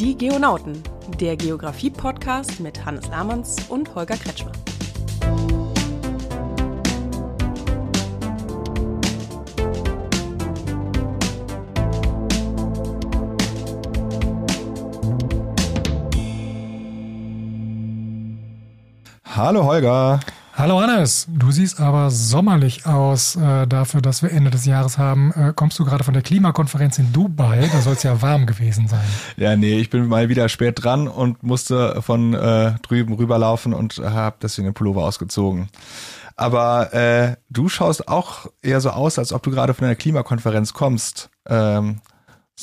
Die Geonauten, der Geografie-Podcast mit Hannes Lahmanns und Holger Kretschmer. Hallo Holger. Hallo Hannes, du siehst aber sommerlich aus äh, dafür, dass wir Ende des Jahres haben. Äh, kommst du gerade von der Klimakonferenz in Dubai? Da soll es ja warm gewesen sein. Ja, nee, ich bin mal wieder spät dran und musste von äh, drüben rüberlaufen und habe deswegen den Pullover ausgezogen. Aber äh, du schaust auch eher so aus, als ob du gerade von einer Klimakonferenz kommst. Ähm,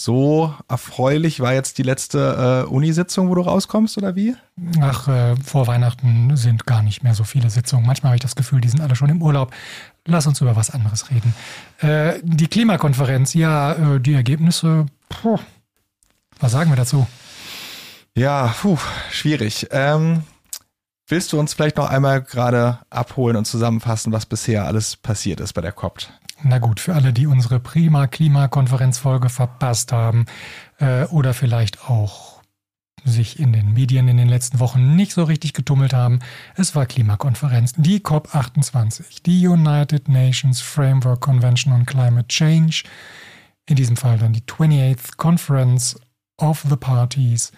so erfreulich war jetzt die letzte äh, Unisitzung, wo du rauskommst, oder wie? Ach, äh, vor Weihnachten sind gar nicht mehr so viele Sitzungen. Manchmal habe ich das Gefühl, die sind alle schon im Urlaub. Lass uns über was anderes reden. Äh, die Klimakonferenz, ja, äh, die Ergebnisse, puh, was sagen wir dazu? Ja, puh, schwierig. Ähm, willst du uns vielleicht noch einmal gerade abholen und zusammenfassen, was bisher alles passiert ist bei der COP? Na gut, für alle, die unsere prima Klimakonferenzfolge verpasst haben äh, oder vielleicht auch sich in den Medien in den letzten Wochen nicht so richtig getummelt haben, es war Klimakonferenz, die COP28, die United Nations Framework Convention on Climate Change, in diesem Fall dann die 28th Conference of the Parties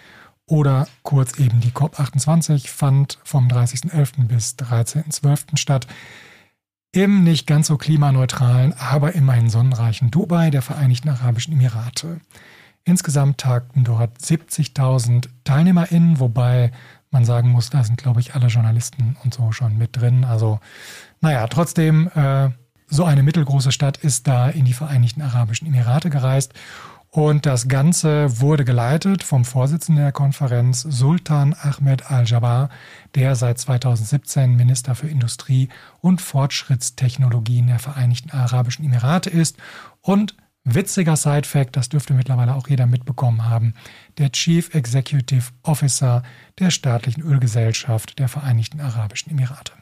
oder kurz eben die COP28 fand vom 30.11. bis 13.12. statt im nicht ganz so klimaneutralen, aber immerhin sonnenreichen Dubai der Vereinigten Arabischen Emirate. Insgesamt tagten dort 70.000 TeilnehmerInnen, wobei man sagen muss, da sind, glaube ich, alle Journalisten und so schon mit drin. Also, naja, trotzdem, äh, so eine mittelgroße Stadt ist da in die Vereinigten Arabischen Emirate gereist und das Ganze wurde geleitet vom Vorsitzenden der Konferenz, Sultan Ahmed Al-Jabbar, der seit 2017 Minister für Industrie und Fortschrittstechnologien der Vereinigten Arabischen Emirate ist. Und witziger Side-Fact, das dürfte mittlerweile auch jeder mitbekommen haben, der Chief Executive Officer der staatlichen Ölgesellschaft der Vereinigten Arabischen Emirate.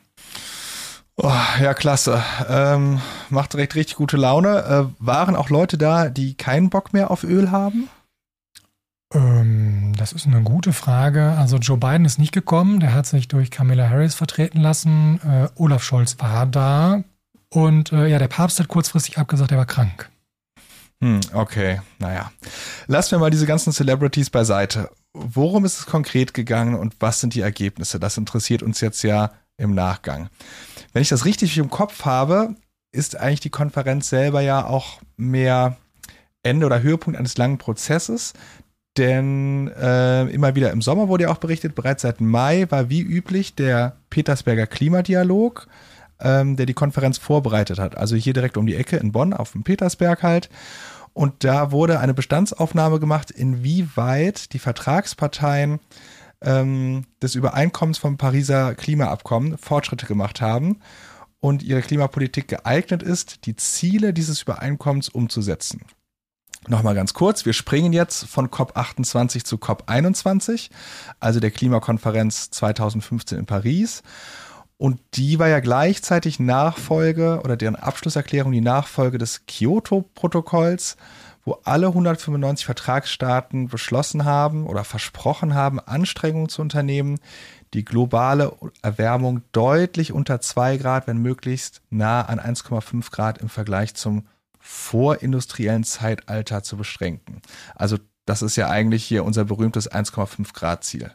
Oh, ja, klasse. Ähm, macht direkt richtig gute Laune. Äh, waren auch Leute da, die keinen Bock mehr auf Öl haben? Ähm, das ist eine gute Frage. Also Joe Biden ist nicht gekommen. Der hat sich durch Camilla Harris vertreten lassen. Äh, Olaf Scholz war da. Und äh, ja, der Papst hat kurzfristig abgesagt, er war krank. Hm, okay, naja. Lassen wir mal diese ganzen Celebrities beiseite. Worum ist es konkret gegangen und was sind die Ergebnisse? Das interessiert uns jetzt ja im Nachgang. Wenn ich das richtig im Kopf habe, ist eigentlich die Konferenz selber ja auch mehr Ende oder Höhepunkt eines langen Prozesses. Denn äh, immer wieder im Sommer wurde ja auch berichtet, bereits seit Mai war wie üblich der Petersberger Klimadialog, ähm, der die Konferenz vorbereitet hat. Also hier direkt um die Ecke in Bonn auf dem Petersberg halt. Und da wurde eine Bestandsaufnahme gemacht, inwieweit die Vertragsparteien ähm, des Übereinkommens vom Pariser Klimaabkommen Fortschritte gemacht haben und ihre Klimapolitik geeignet ist, die Ziele dieses Übereinkommens umzusetzen. Nochmal ganz kurz, wir springen jetzt von COP28 zu COP21, also der Klimakonferenz 2015 in Paris. Und die war ja gleichzeitig Nachfolge oder deren Abschlusserklärung die Nachfolge des Kyoto-Protokolls, wo alle 195 Vertragsstaaten beschlossen haben oder versprochen haben, Anstrengungen zu unternehmen, die globale Erwärmung deutlich unter 2 Grad, wenn möglichst nah an 1,5 Grad im Vergleich zum vorindustriellen Zeitalter zu beschränken. Also das ist ja eigentlich hier unser berühmtes 1,5 Grad Ziel.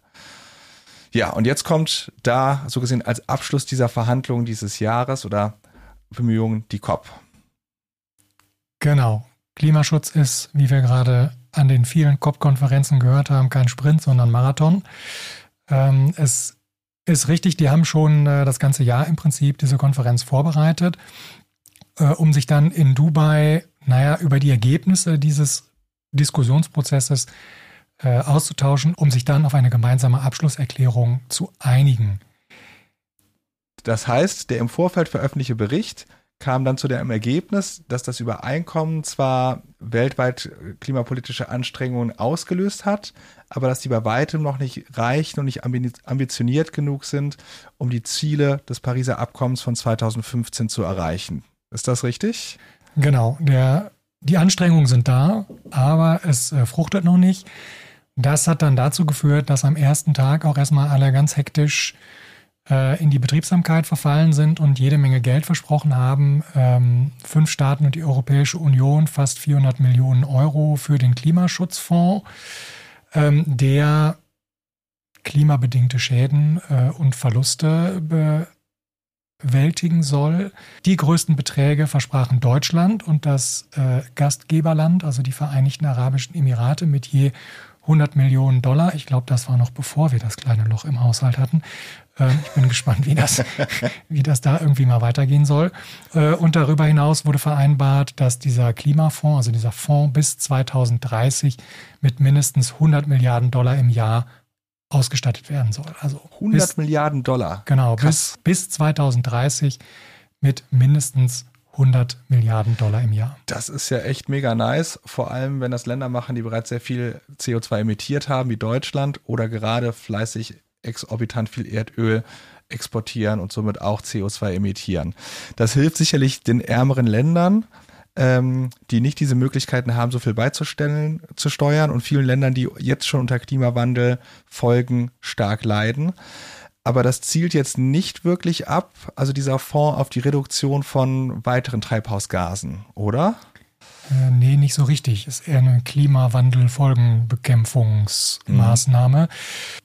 Ja, und jetzt kommt da so gesehen als Abschluss dieser Verhandlungen dieses Jahres oder Bemühungen die COP. Genau. Klimaschutz ist, wie wir gerade an den vielen COP-Konferenzen gehört haben, kein Sprint, sondern Marathon. Ähm, es ist richtig, die haben schon äh, das ganze Jahr im Prinzip diese Konferenz vorbereitet, äh, um sich dann in Dubai, naja, über die Ergebnisse dieses Diskussionsprozesses äh, auszutauschen, um sich dann auf eine gemeinsame Abschlusserklärung zu einigen. Das heißt, der im Vorfeld veröffentlichte Bericht kam dann zu dem Ergebnis, dass das Übereinkommen zwar weltweit klimapolitische Anstrengungen ausgelöst hat, aber dass die bei weitem noch nicht reichen und nicht ambitioniert genug sind, um die Ziele des Pariser Abkommens von 2015 zu erreichen. Ist das richtig? Genau, der, die Anstrengungen sind da, aber es äh, fruchtet noch nicht. Das hat dann dazu geführt, dass am ersten Tag auch erstmal alle ganz hektisch äh, in die Betriebsamkeit verfallen sind und jede Menge Geld versprochen haben. Ähm, fünf Staaten und die Europäische Union fast 400 Millionen Euro für den Klimaschutzfonds, ähm, der klimabedingte Schäden äh, und Verluste bewältigen soll. Die größten Beträge versprachen Deutschland und das äh, Gastgeberland, also die Vereinigten Arabischen Emirate mit je 100 Millionen Dollar. Ich glaube, das war noch bevor wir das kleine Loch im Haushalt hatten. Ähm, ich bin gespannt, wie das, wie das da irgendwie mal weitergehen soll. Äh, und darüber hinaus wurde vereinbart, dass dieser Klimafonds, also dieser Fonds bis 2030 mit mindestens 100 Milliarden Dollar im Jahr ausgestattet werden soll. Also 100 bis, Milliarden Dollar. Genau, bis, bis 2030 mit mindestens 100 Milliarden Dollar im Jahr. Das ist ja echt mega nice, vor allem wenn das Länder machen, die bereits sehr viel CO2 emittiert haben, wie Deutschland, oder gerade fleißig exorbitant viel Erdöl exportieren und somit auch CO2 emittieren. Das hilft sicherlich den ärmeren Ländern, ähm, die nicht diese Möglichkeiten haben, so viel beizustellen, zu steuern und vielen Ländern, die jetzt schon unter Klimawandel Folgen stark leiden. Aber das zielt jetzt nicht wirklich ab, also dieser Fonds auf die Reduktion von weiteren Treibhausgasen, oder? Äh, nee, nicht so richtig. Ist eher eine Klimawandel-Folgenbekämpfungsmaßnahme. Mhm.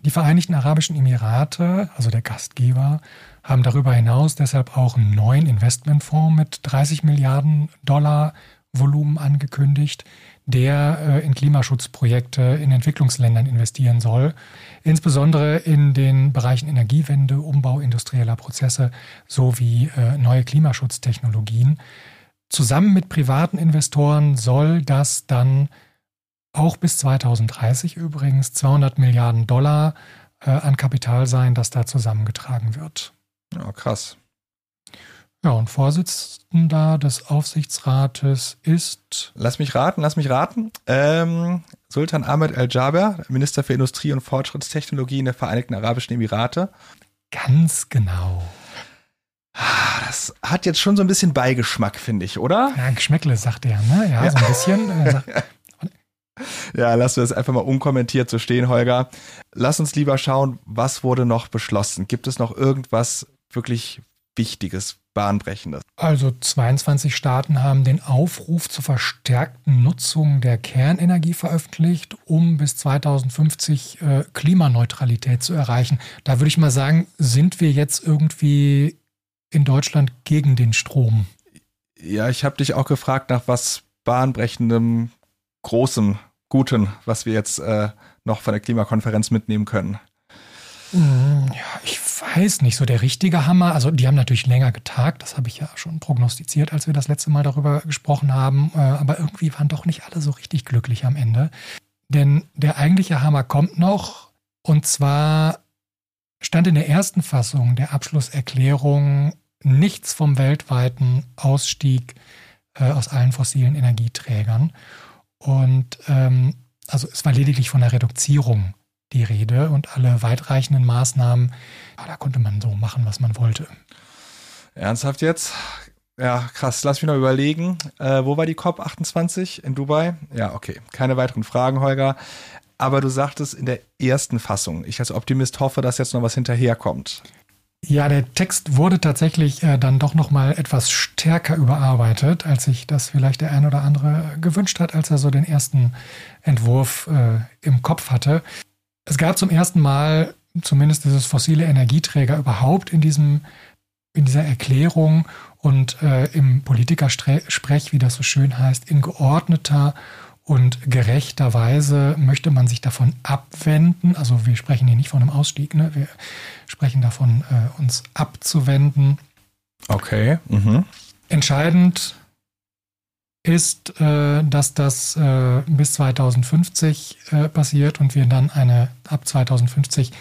Die Vereinigten Arabischen Emirate, also der Gastgeber, haben darüber hinaus deshalb auch einen neuen Investmentfonds mit 30 Milliarden Dollar Volumen angekündigt, der äh, in Klimaschutzprojekte in Entwicklungsländern investieren soll, insbesondere in den Bereichen Energiewende, Umbau industrieller Prozesse sowie äh, neue Klimaschutztechnologien. Zusammen mit privaten Investoren soll das dann auch bis 2030 übrigens 200 Milliarden Dollar äh, an Kapital sein, das da zusammengetragen wird. Ja, krass. Ja, und Vorsitzender des Aufsichtsrates ist. Lass mich raten, lass mich raten. Ähm, Sultan Ahmed El-Jaber, Minister für Industrie und Fortschrittstechnologie in der Vereinigten Arabischen Emirate. Ganz genau. Ah, das hat jetzt schon so ein bisschen Beigeschmack, finde ich, oder? Ja, Geschmäckle, sagt er, ne? Ja, ja. so ein bisschen. Ja, lass wir das einfach mal unkommentiert so stehen, Holger. Lass uns lieber schauen, was wurde noch beschlossen? Gibt es noch irgendwas wirklich Wichtiges, Bahnbrechendes? Also 22 Staaten haben den Aufruf zur verstärkten Nutzung der Kernenergie veröffentlicht, um bis 2050 äh, Klimaneutralität zu erreichen. Da würde ich mal sagen, sind wir jetzt irgendwie in Deutschland gegen den Strom? Ja, ich habe dich auch gefragt nach was bahnbrechendem, großem, gutem, was wir jetzt äh, noch von der Klimakonferenz mitnehmen können. Hm, ja, ich weiß nicht, so der richtige Hammer. Also die haben natürlich länger getagt, das habe ich ja schon prognostiziert, als wir das letzte Mal darüber gesprochen haben. Äh, aber irgendwie waren doch nicht alle so richtig glücklich am Ende. Denn der eigentliche Hammer kommt noch. Und zwar stand in der ersten Fassung der Abschlusserklärung nichts vom weltweiten Ausstieg äh, aus allen fossilen Energieträgern. Und ähm, also es war lediglich von der Reduzierung die Rede und alle weitreichenden Maßnahmen, ja, da konnte man so machen, was man wollte. Ernsthaft jetzt? Ja, krass. Lass mich noch überlegen. Äh, wo war die COP 28 in Dubai? Ja, okay. Keine weiteren Fragen, Holger. Aber du sagtest in der ersten Fassung. Ich als Optimist hoffe, dass jetzt noch was hinterherkommt. Ja, der Text wurde tatsächlich äh, dann doch noch mal etwas stärker überarbeitet, als sich das vielleicht der ein oder andere gewünscht hat, als er so den ersten Entwurf äh, im Kopf hatte. Es gab zum ersten Mal zumindest dieses fossile Energieträger überhaupt in diesem in dieser Erklärung und äh, im Politikersprech, wie das so schön heißt, in geordneter und gerechter Weise möchte man sich davon abwenden. Also wir sprechen hier nicht von einem Ausstieg, ne? wir sprechen davon, äh, uns abzuwenden. Okay. Mhm. Entscheidend ist, äh, dass das äh, bis 2050 äh, passiert und wir dann eine ab 2050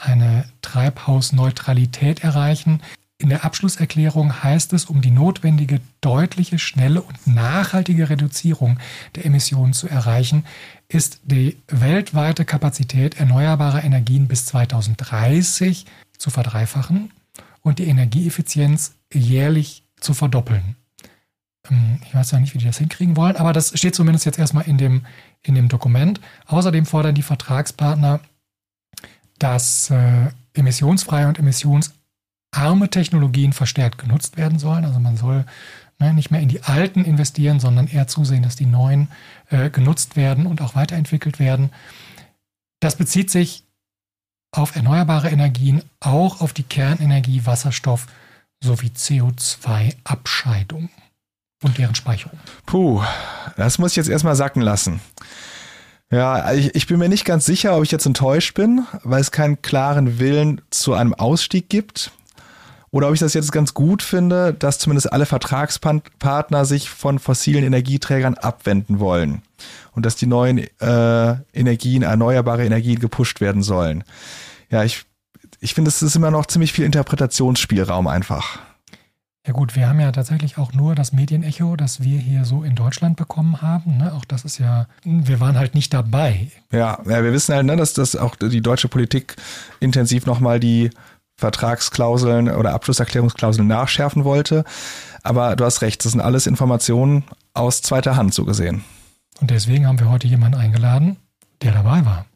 eine Treibhausneutralität erreichen. In der Abschlusserklärung heißt es, um die notwendige, deutliche, schnelle und nachhaltige Reduzierung der Emissionen zu erreichen, ist die weltweite Kapazität erneuerbarer Energien bis 2030 zu verdreifachen und die Energieeffizienz jährlich zu verdoppeln. Ähm, ich weiß ja nicht, wie die das hinkriegen wollen, aber das steht zumindest jetzt erstmal in dem, in dem Dokument. Außerdem fordern die Vertragspartner, dass äh, emissionsfreie und emissionsarme Technologien verstärkt genutzt werden sollen. Also man soll ne, nicht mehr in die alten investieren, sondern eher zusehen, dass die neuen äh, genutzt werden und auch weiterentwickelt werden. Das bezieht sich auf erneuerbare Energien, auch auf die Kernenergie, Wasserstoff sowie CO2-Abscheidung und deren Speicherung. Puh, das muss ich jetzt erstmal sacken lassen. Ja, ich, ich bin mir nicht ganz sicher, ob ich jetzt enttäuscht bin, weil es keinen klaren Willen zu einem Ausstieg gibt. Oder ob ich das jetzt ganz gut finde, dass zumindest alle Vertragspartner sich von fossilen Energieträgern abwenden wollen und dass die neuen äh, Energien, erneuerbare Energien gepusht werden sollen. Ja, ich, ich finde, es ist immer noch ziemlich viel Interpretationsspielraum einfach. Ja gut, wir haben ja tatsächlich auch nur das Medienecho, das wir hier so in Deutschland bekommen haben. Ne? Auch das ist ja, wir waren halt nicht dabei. Ja, ja wir wissen halt, ne, dass das auch die deutsche Politik intensiv nochmal die Vertragsklauseln oder Abschlusserklärungsklauseln nachschärfen wollte. Aber du hast recht, das sind alles Informationen aus zweiter Hand so gesehen. Und deswegen haben wir heute jemanden eingeladen, der dabei war.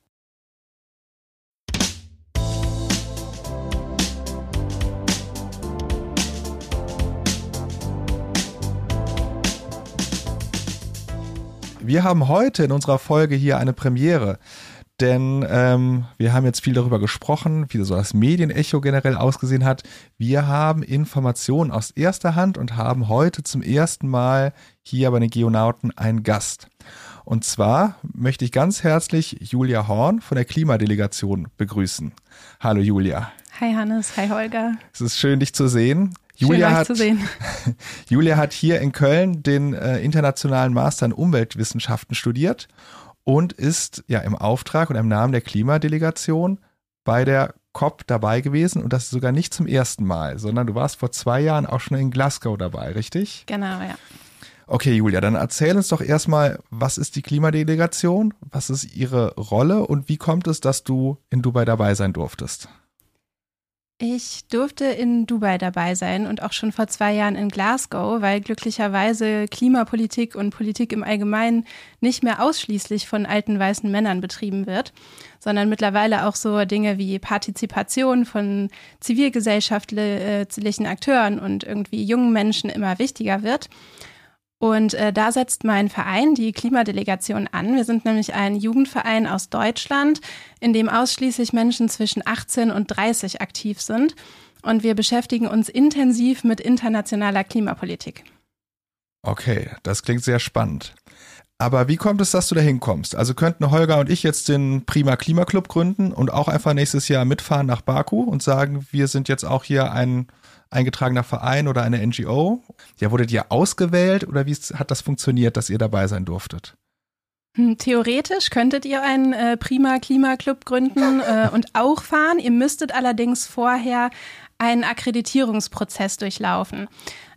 Wir haben heute in unserer Folge hier eine Premiere. Denn ähm, wir haben jetzt viel darüber gesprochen, wie so das Medienecho generell ausgesehen hat. Wir haben Informationen aus erster Hand und haben heute zum ersten Mal hier bei den Geonauten einen Gast. Und zwar möchte ich ganz herzlich Julia Horn von der Klimadelegation begrüßen. Hallo Julia. Hi Hannes, hi Holger. Es ist schön, dich zu sehen. Julia hat, Julia hat hier in Köln den äh, internationalen Master in Umweltwissenschaften studiert und ist ja im Auftrag und im Namen der Klimadelegation bei der COP dabei gewesen und das sogar nicht zum ersten Mal, sondern du warst vor zwei Jahren auch schon in Glasgow dabei, richtig? Genau, ja. Okay, Julia, dann erzähl uns doch erstmal, was ist die Klimadelegation, was ist ihre Rolle und wie kommt es, dass du in Dubai dabei sein durftest? Ich durfte in Dubai dabei sein und auch schon vor zwei Jahren in Glasgow, weil glücklicherweise Klimapolitik und Politik im Allgemeinen nicht mehr ausschließlich von alten weißen Männern betrieben wird, sondern mittlerweile auch so Dinge wie Partizipation von zivilgesellschaftlichen Akteuren und irgendwie jungen Menschen immer wichtiger wird. Und äh, da setzt mein Verein, die Klimadelegation, an. Wir sind nämlich ein Jugendverein aus Deutschland, in dem ausschließlich Menschen zwischen 18 und 30 aktiv sind. Und wir beschäftigen uns intensiv mit internationaler Klimapolitik. Okay, das klingt sehr spannend. Aber wie kommt es, dass du da hinkommst? Also könnten Holger und ich jetzt den Prima Klimaclub gründen und auch einfach nächstes Jahr mitfahren nach Baku und sagen, wir sind jetzt auch hier ein eingetragener Verein oder eine NGO? Ja, wurdet ihr ausgewählt oder wie hat das funktioniert, dass ihr dabei sein durftet? Hm, theoretisch könntet ihr einen äh, prima Klimaclub gründen äh, und auch fahren. Ihr müsstet allerdings vorher einen Akkreditierungsprozess durchlaufen.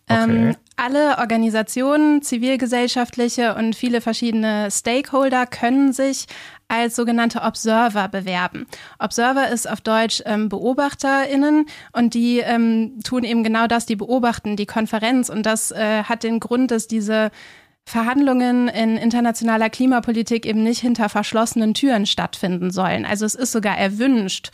Ähm, okay. alle Organisationen, zivilgesellschaftliche und viele verschiedene Stakeholder können sich als sogenannte Observer bewerben. Observer ist auf Deutsch ähm, BeobachterInnen und die ähm, tun eben genau das, die beobachten die Konferenz und das äh, hat den Grund, dass diese Verhandlungen in internationaler Klimapolitik eben nicht hinter verschlossenen Türen stattfinden sollen. Also es ist sogar erwünscht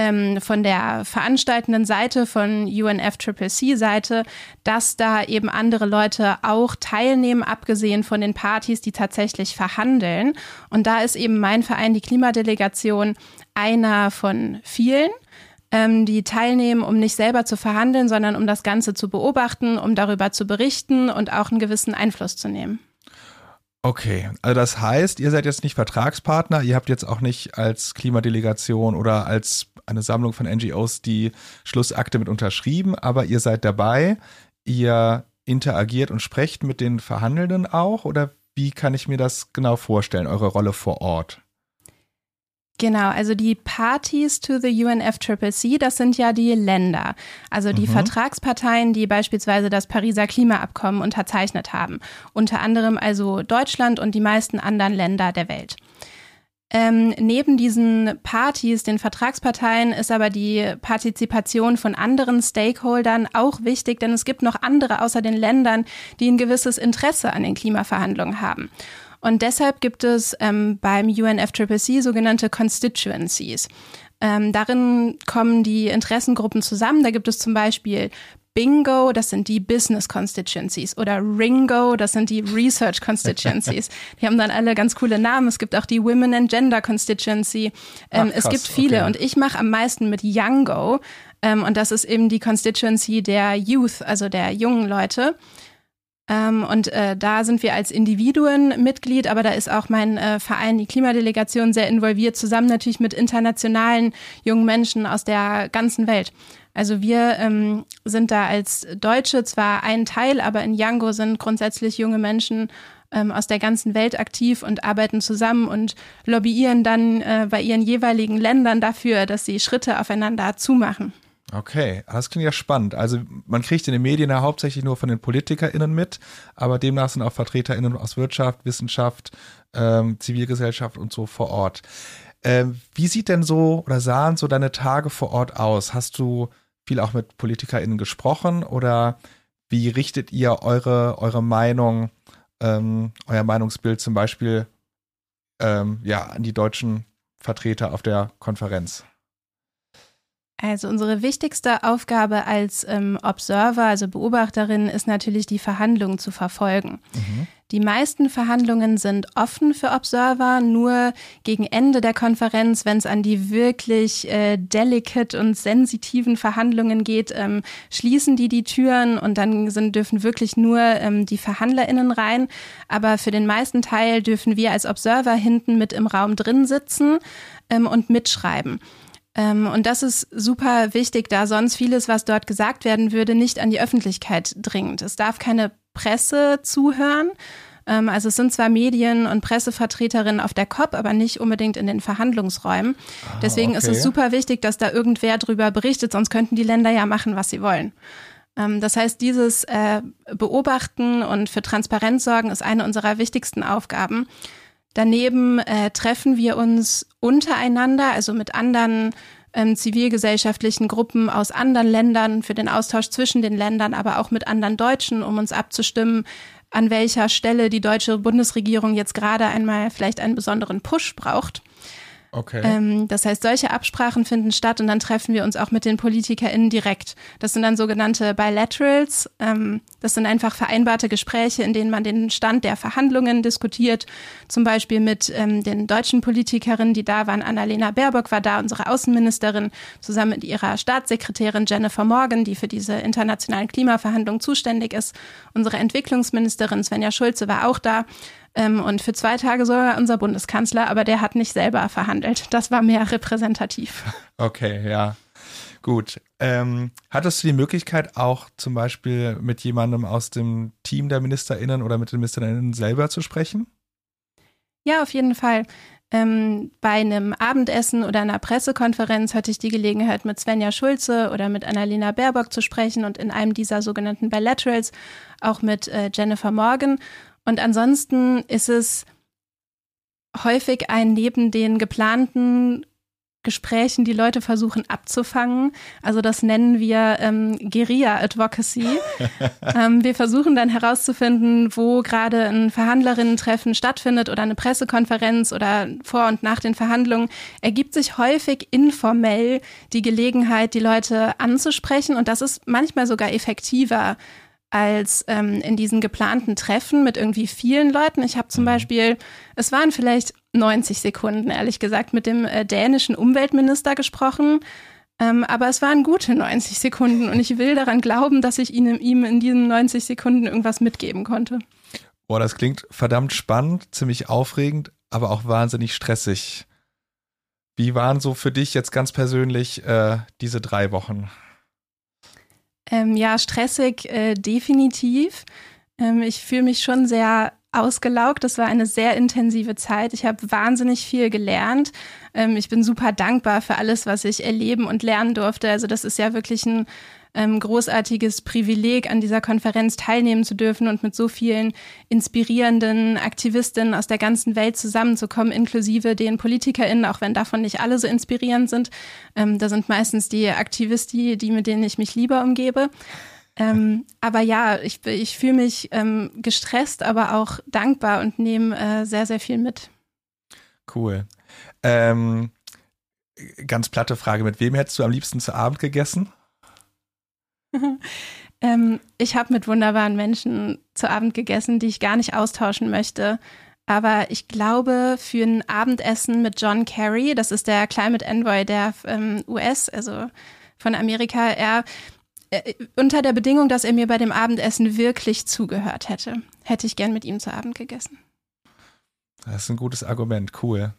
ähm, von der veranstaltenden Seite, von UNFCCC-Seite, dass da eben andere Leute auch teilnehmen, abgesehen von den Partys, die tatsächlich verhandeln. Und da ist eben mein Verein, die Klimadelegation, einer von vielen ähm, die teilnehmen, um nicht selber zu verhandeln, sondern um das Ganze zu beobachten, um darüber zu berichten und auch einen gewissen Einfluss zu nehmen. Okay, also das heißt, ihr seid jetzt nicht Vertragspartner, ihr habt jetzt auch nicht als Klimadelegation oder als eine Sammlung von NGOs die Schlussakte mit unterschrieben, aber ihr seid dabei, ihr interagiert und sprecht mit den Verhandelnden auch oder wie kann ich mir das genau vorstellen, eure Rolle vor Ort? Genau, also die Parties to the UNFCCC, das sind ja die Länder, also die mhm. Vertragsparteien, die beispielsweise das Pariser Klimaabkommen unterzeichnet haben. Unter anderem also Deutschland und die meisten anderen Länder der Welt. Ähm, neben diesen Partys, den Vertragsparteien, ist aber die Partizipation von anderen Stakeholdern auch wichtig, denn es gibt noch andere außer den Ländern, die ein gewisses Interesse an den Klimaverhandlungen haben. Und deshalb gibt es ähm, beim UNFCCC sogenannte Constituencies. Ähm, darin kommen die Interessengruppen zusammen. Da gibt es zum Beispiel Bingo, das sind die Business Constituencies oder Ringo, das sind die Research Constituencies. die haben dann alle ganz coole Namen. Es gibt auch die Women and Gender Constituency. Ähm, Ach, es gibt viele okay. und ich mache am meisten mit Youngo ähm, und das ist eben die Constituency der Youth, also der jungen Leute. Ähm, und äh, da sind wir als Individuen Mitglied, aber da ist auch mein äh, Verein, die Klimadelegation, sehr involviert, zusammen natürlich mit internationalen jungen Menschen aus der ganzen Welt. Also wir ähm, sind da als Deutsche zwar ein Teil, aber in Yango sind grundsätzlich junge Menschen ähm, aus der ganzen Welt aktiv und arbeiten zusammen und lobbyieren dann äh, bei ihren jeweiligen Ländern dafür, dass sie Schritte aufeinander zumachen. Okay, das klingt ja spannend. Also man kriegt in den Medien ja hauptsächlich nur von den PolitikerInnen mit, aber demnach sind auch VertreterInnen aus Wirtschaft, Wissenschaft, ähm, Zivilgesellschaft und so vor Ort. Ähm, wie sieht denn so oder sahen so deine Tage vor Ort aus? Hast du viel auch mit PolitikerInnen gesprochen oder wie richtet ihr eure, eure Meinung, ähm, euer Meinungsbild zum Beispiel ähm, ja, an die deutschen Vertreter auf der Konferenz? Also unsere wichtigste Aufgabe als ähm, Observer, also Beobachterin, ist natürlich die Verhandlungen zu verfolgen. Mhm. Die meisten Verhandlungen sind offen für Observer, nur gegen Ende der Konferenz, wenn es an die wirklich äh, delicate und sensitiven Verhandlungen geht, ähm, schließen die die Türen und dann sind, dürfen wirklich nur ähm, die VerhandlerInnen rein. Aber für den meisten Teil dürfen wir als Observer hinten mit im Raum drin sitzen ähm, und mitschreiben. Ähm, und das ist super wichtig, da sonst vieles, was dort gesagt werden würde, nicht an die Öffentlichkeit dringt. Es darf keine Presse zuhören. Ähm, also es sind zwar Medien und Pressevertreterinnen auf der COP, aber nicht unbedingt in den Verhandlungsräumen. Ah, Deswegen okay. ist es super wichtig, dass da irgendwer drüber berichtet, sonst könnten die Länder ja machen, was sie wollen. Ähm, das heißt, dieses äh, Beobachten und für Transparenz sorgen ist eine unserer wichtigsten Aufgaben. Daneben äh, treffen wir uns untereinander, also mit anderen ähm, zivilgesellschaftlichen Gruppen aus anderen Ländern für den Austausch zwischen den Ländern, aber auch mit anderen Deutschen, um uns abzustimmen, an welcher Stelle die deutsche Bundesregierung jetzt gerade einmal vielleicht einen besonderen Push braucht. Okay. Ähm, das heißt, solche Absprachen finden statt und dann treffen wir uns auch mit den PolitikerInnen direkt. Das sind dann sogenannte Bilaterals. Ähm, das sind einfach vereinbarte Gespräche, in denen man den Stand der Verhandlungen diskutiert. Zum Beispiel mit ähm, den deutschen Politikerinnen, die da waren. Annalena Baerbock war da, unsere Außenministerin, zusammen mit ihrer Staatssekretärin Jennifer Morgan, die für diese internationalen Klimaverhandlungen zuständig ist. Unsere Entwicklungsministerin Svenja Schulze war auch da. Ähm, und für zwei Tage sogar unser Bundeskanzler, aber der hat nicht selber verhandelt. Das war mehr repräsentativ. Okay, ja. Gut. Ähm, hattest du die Möglichkeit, auch zum Beispiel mit jemandem aus dem Team der MinisterInnen oder mit den MinisterInnen selber zu sprechen? Ja, auf jeden Fall. Ähm, bei einem Abendessen oder einer Pressekonferenz hatte ich die Gelegenheit, mit Svenja Schulze oder mit Annalena Baerbock zu sprechen und in einem dieser sogenannten Bilaterals auch mit äh, Jennifer Morgan. Und ansonsten ist es häufig ein neben den geplanten Gesprächen die Leute versuchen abzufangen. Also das nennen wir ähm, Guerilla Advocacy. ähm, wir versuchen dann herauszufinden, wo gerade ein Verhandlerinnen-Treffen stattfindet oder eine Pressekonferenz oder vor und nach den Verhandlungen. Ergibt sich häufig informell die Gelegenheit, die Leute anzusprechen und das ist manchmal sogar effektiver als ähm, in diesen geplanten Treffen mit irgendwie vielen Leuten. Ich habe zum mhm. Beispiel, es waren vielleicht 90 Sekunden, ehrlich gesagt, mit dem äh, dänischen Umweltminister gesprochen. Ähm, aber es waren gute 90 Sekunden und ich will daran glauben, dass ich ihm, ihm in diesen 90 Sekunden irgendwas mitgeben konnte. Boah, das klingt verdammt spannend, ziemlich aufregend, aber auch wahnsinnig stressig. Wie waren so für dich jetzt ganz persönlich äh, diese drei Wochen? Ähm, ja, stressig äh, definitiv. Ähm, ich fühle mich schon sehr ausgelaugt. Das war eine sehr intensive Zeit. Ich habe wahnsinnig viel gelernt. Ähm, ich bin super dankbar für alles, was ich erleben und lernen durfte. Also das ist ja wirklich ein ähm, großartiges Privileg, an dieser Konferenz teilnehmen zu dürfen und mit so vielen inspirierenden Aktivistinnen aus der ganzen Welt zusammenzukommen, inklusive den PolitikerInnen, auch wenn davon nicht alle so inspirierend sind. Ähm, da sind meistens die Aktivisten, die, mit denen ich mich lieber umgebe. Ähm, aber ja, ich, ich fühle mich ähm, gestresst, aber auch dankbar und nehme äh, sehr, sehr viel mit. Cool. Ähm, ganz platte Frage, mit wem hättest du am liebsten zu Abend gegessen? ähm, ich habe mit wunderbaren Menschen zu Abend gegessen, die ich gar nicht austauschen möchte. Aber ich glaube, für ein Abendessen mit John Kerry, das ist der Climate Envoy der ähm, US, also von Amerika, er äh, unter der Bedingung, dass er mir bei dem Abendessen wirklich zugehört hätte, hätte ich gern mit ihm zu Abend gegessen. Das ist ein gutes Argument, cool.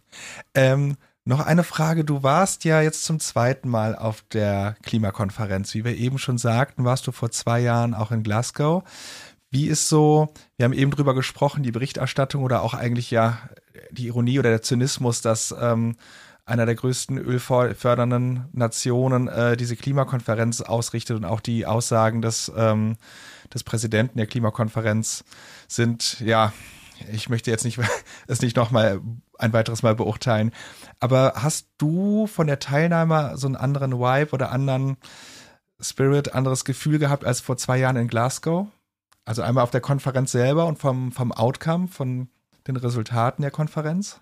Ähm, noch eine Frage. Du warst ja jetzt zum zweiten Mal auf der Klimakonferenz. Wie wir eben schon sagten, warst du vor zwei Jahren auch in Glasgow. Wie ist so, wir haben eben drüber gesprochen, die Berichterstattung oder auch eigentlich ja die Ironie oder der Zynismus, dass ähm, einer der größten ölfördernden Nationen äh, diese Klimakonferenz ausrichtet und auch die Aussagen des, ähm, des Präsidenten der Klimakonferenz sind, ja, ich möchte jetzt nicht es nicht noch mal ein weiteres Mal beurteilen. Aber hast du von der Teilnahme so einen anderen Vibe oder anderen Spirit, anderes Gefühl gehabt als vor zwei Jahren in Glasgow? Also einmal auf der Konferenz selber und vom, vom Outcome, von den Resultaten der Konferenz?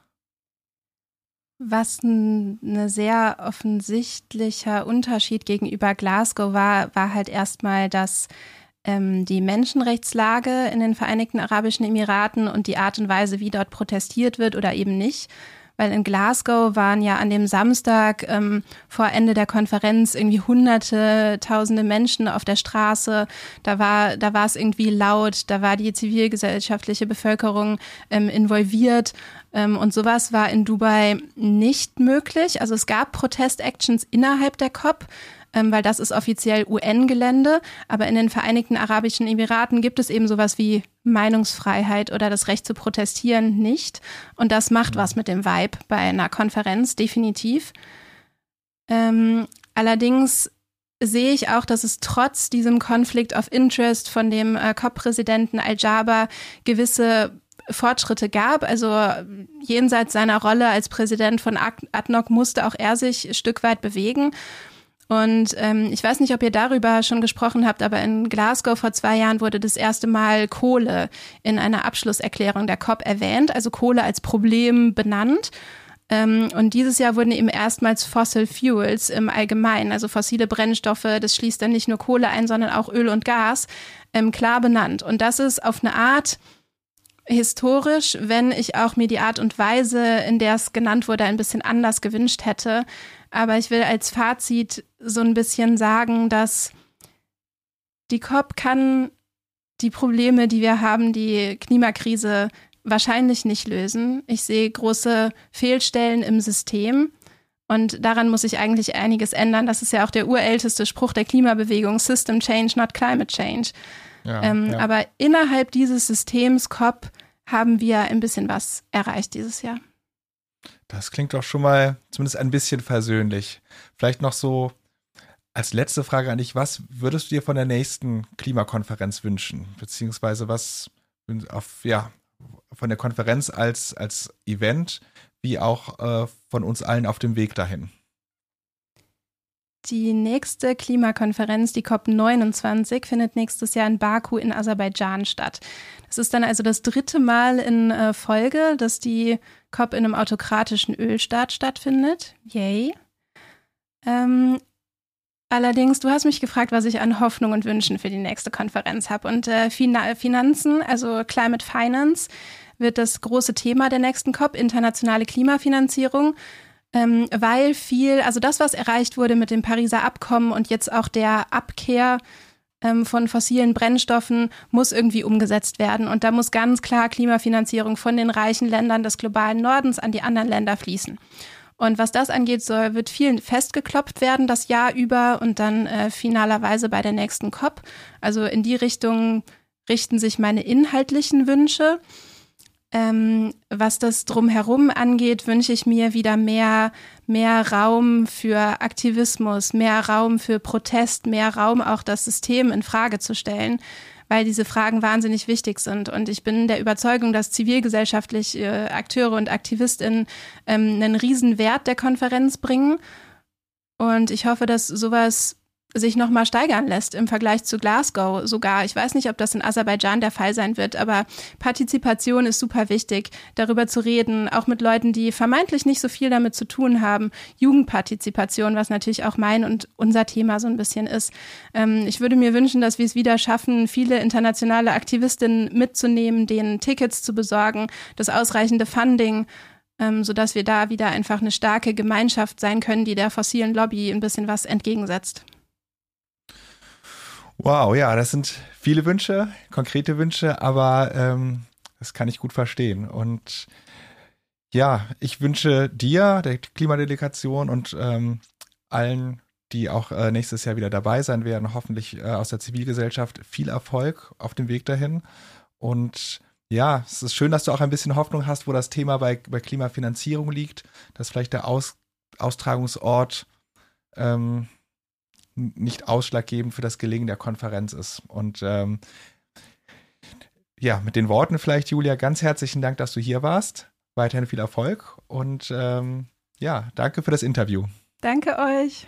Was ein ne sehr offensichtlicher Unterschied gegenüber Glasgow war, war halt erstmal, dass ähm, die Menschenrechtslage in den Vereinigten Arabischen Emiraten und die Art und Weise, wie dort protestiert wird oder eben nicht. Weil in Glasgow waren ja an dem Samstag ähm, vor Ende der Konferenz irgendwie hunderte, tausende Menschen auf der Straße. Da war, da war es irgendwie laut, da war die zivilgesellschaftliche Bevölkerung ähm, involviert. Ähm, und sowas war in Dubai nicht möglich. Also es gab Protestactions innerhalb der COP ähm, weil das ist offiziell UN-Gelände. Aber in den Vereinigten Arabischen Emiraten gibt es eben sowas wie Meinungsfreiheit oder das Recht zu protestieren nicht. Und das macht was mit dem Vibe bei einer Konferenz, definitiv. Ähm, allerdings sehe ich auch, dass es trotz diesem Conflict of Interest von dem äh, COP-Präsidenten Al-Jaber gewisse Fortschritte gab. Also jenseits seiner Rolle als Präsident von ADNOC musste auch er sich ein Stück weit bewegen. Und ähm, ich weiß nicht, ob ihr darüber schon gesprochen habt, aber in Glasgow vor zwei Jahren wurde das erste Mal Kohle in einer Abschlusserklärung der COP erwähnt, also Kohle als Problem benannt. Ähm, und dieses Jahr wurden eben erstmals Fossil Fuels im Allgemeinen, also fossile Brennstoffe, das schließt dann nicht nur Kohle ein, sondern auch Öl und Gas, ähm, klar benannt. Und das ist auf eine Art historisch, wenn ich auch mir die Art und Weise, in der es genannt wurde, ein bisschen anders gewünscht hätte. Aber ich will als Fazit so ein bisschen sagen, dass die COP kann die Probleme, die wir haben, die Klimakrise wahrscheinlich nicht lösen. Ich sehe große Fehlstellen im System. Und daran muss sich eigentlich einiges ändern. Das ist ja auch der urälteste Spruch der Klimabewegung, System Change, not Climate Change. Ja, ähm, ja. Aber innerhalb dieses Systems COP haben wir ein bisschen was erreicht dieses Jahr. Das klingt doch schon mal zumindest ein bisschen versöhnlich. Vielleicht noch so als letzte Frage an dich, was würdest du dir von der nächsten Klimakonferenz wünschen? Beziehungsweise was auf, ja, von der Konferenz als, als Event, wie auch äh, von uns allen auf dem Weg dahin? Die nächste Klimakonferenz, die COP29, findet nächstes Jahr in Baku in Aserbaidschan statt. Das ist dann also das dritte Mal in äh, Folge, dass die COP in einem autokratischen Ölstaat stattfindet. Yay. Ähm, allerdings, du hast mich gefragt, was ich an Hoffnung und Wünschen für die nächste Konferenz habe. Und äh, Finanzen, also Climate Finance, wird das große Thema der nächsten COP, internationale Klimafinanzierung. Ähm, weil viel, also das, was erreicht wurde mit dem Pariser Abkommen und jetzt auch der Abkehr ähm, von fossilen Brennstoffen muss irgendwie umgesetzt werden. Und da muss ganz klar Klimafinanzierung von den reichen Ländern des globalen Nordens an die anderen Länder fließen. Und was das angeht, soll, wird viel festgeklopft werden das Jahr über und dann äh, finalerweise bei der nächsten COP. Also in die Richtung richten sich meine inhaltlichen Wünsche. Ähm, was das drumherum angeht, wünsche ich mir wieder mehr, mehr Raum für Aktivismus, mehr Raum für Protest, mehr Raum auch das System in Frage zu stellen, weil diese Fragen wahnsinnig wichtig sind. Und ich bin der Überzeugung, dass zivilgesellschaftliche äh, Akteure und AktivistInnen ähm, einen riesen Wert der Konferenz bringen. Und ich hoffe, dass sowas sich nochmal steigern lässt im Vergleich zu Glasgow sogar. Ich weiß nicht, ob das in Aserbaidschan der Fall sein wird, aber Partizipation ist super wichtig, darüber zu reden, auch mit Leuten, die vermeintlich nicht so viel damit zu tun haben. Jugendpartizipation, was natürlich auch mein und unser Thema so ein bisschen ist. Ähm, ich würde mir wünschen, dass wir es wieder schaffen, viele internationale Aktivistinnen mitzunehmen, denen Tickets zu besorgen, das ausreichende Funding ähm, sodass wir da wieder einfach eine starke Gemeinschaft sein können, die der fossilen Lobby ein bisschen was entgegensetzt. Wow, ja, das sind viele Wünsche, konkrete Wünsche, aber ähm, das kann ich gut verstehen. Und ja, ich wünsche dir, der Klimadelegation und ähm, allen, die auch äh, nächstes Jahr wieder dabei sein werden, hoffentlich äh, aus der Zivilgesellschaft, viel Erfolg auf dem Weg dahin. Und ja, es ist schön, dass du auch ein bisschen Hoffnung hast, wo das Thema bei, bei Klimafinanzierung liegt, dass vielleicht der Aus, Austragungsort ähm, nicht ausschlaggebend für das Gelingen der Konferenz ist. Und ähm, ja, mit den Worten vielleicht, Julia, ganz herzlichen Dank, dass du hier warst. Weiterhin viel Erfolg und ähm, ja, danke für das Interview. Danke euch.